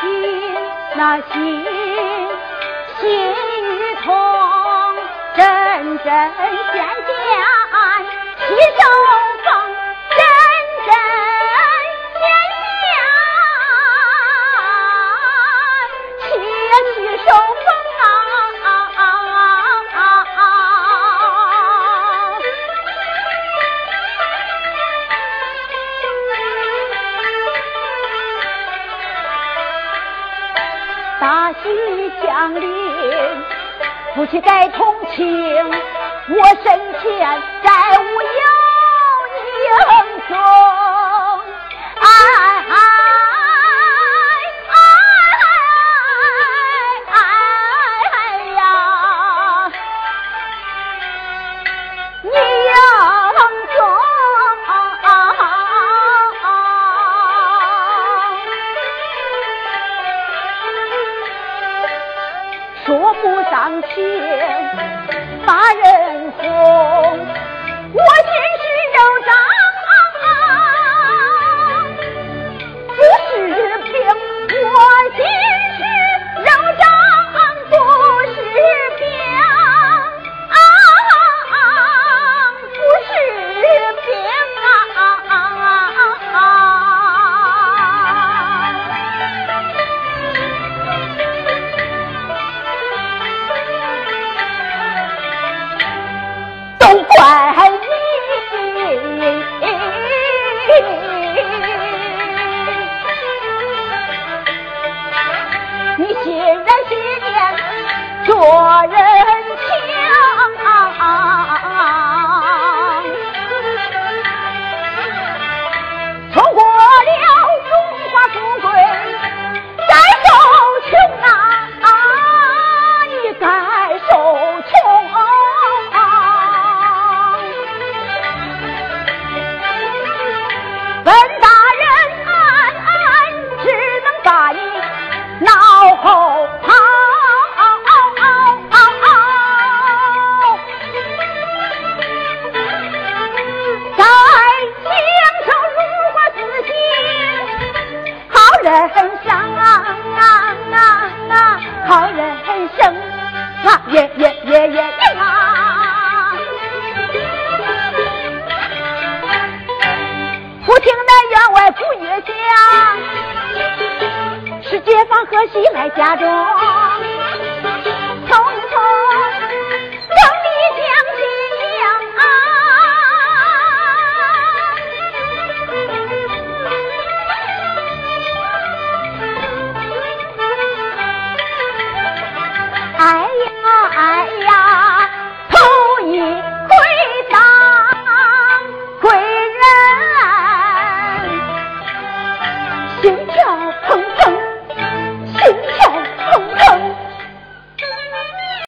心，那心心与痛，阵阵响。喜降临，夫妻该同情。我身前再无有上天，把人哄，都怪你你心软欺天做人生啊也也也也硬啊忽听那员外鼓乐响是街坊贺喜来家中瞧一瞧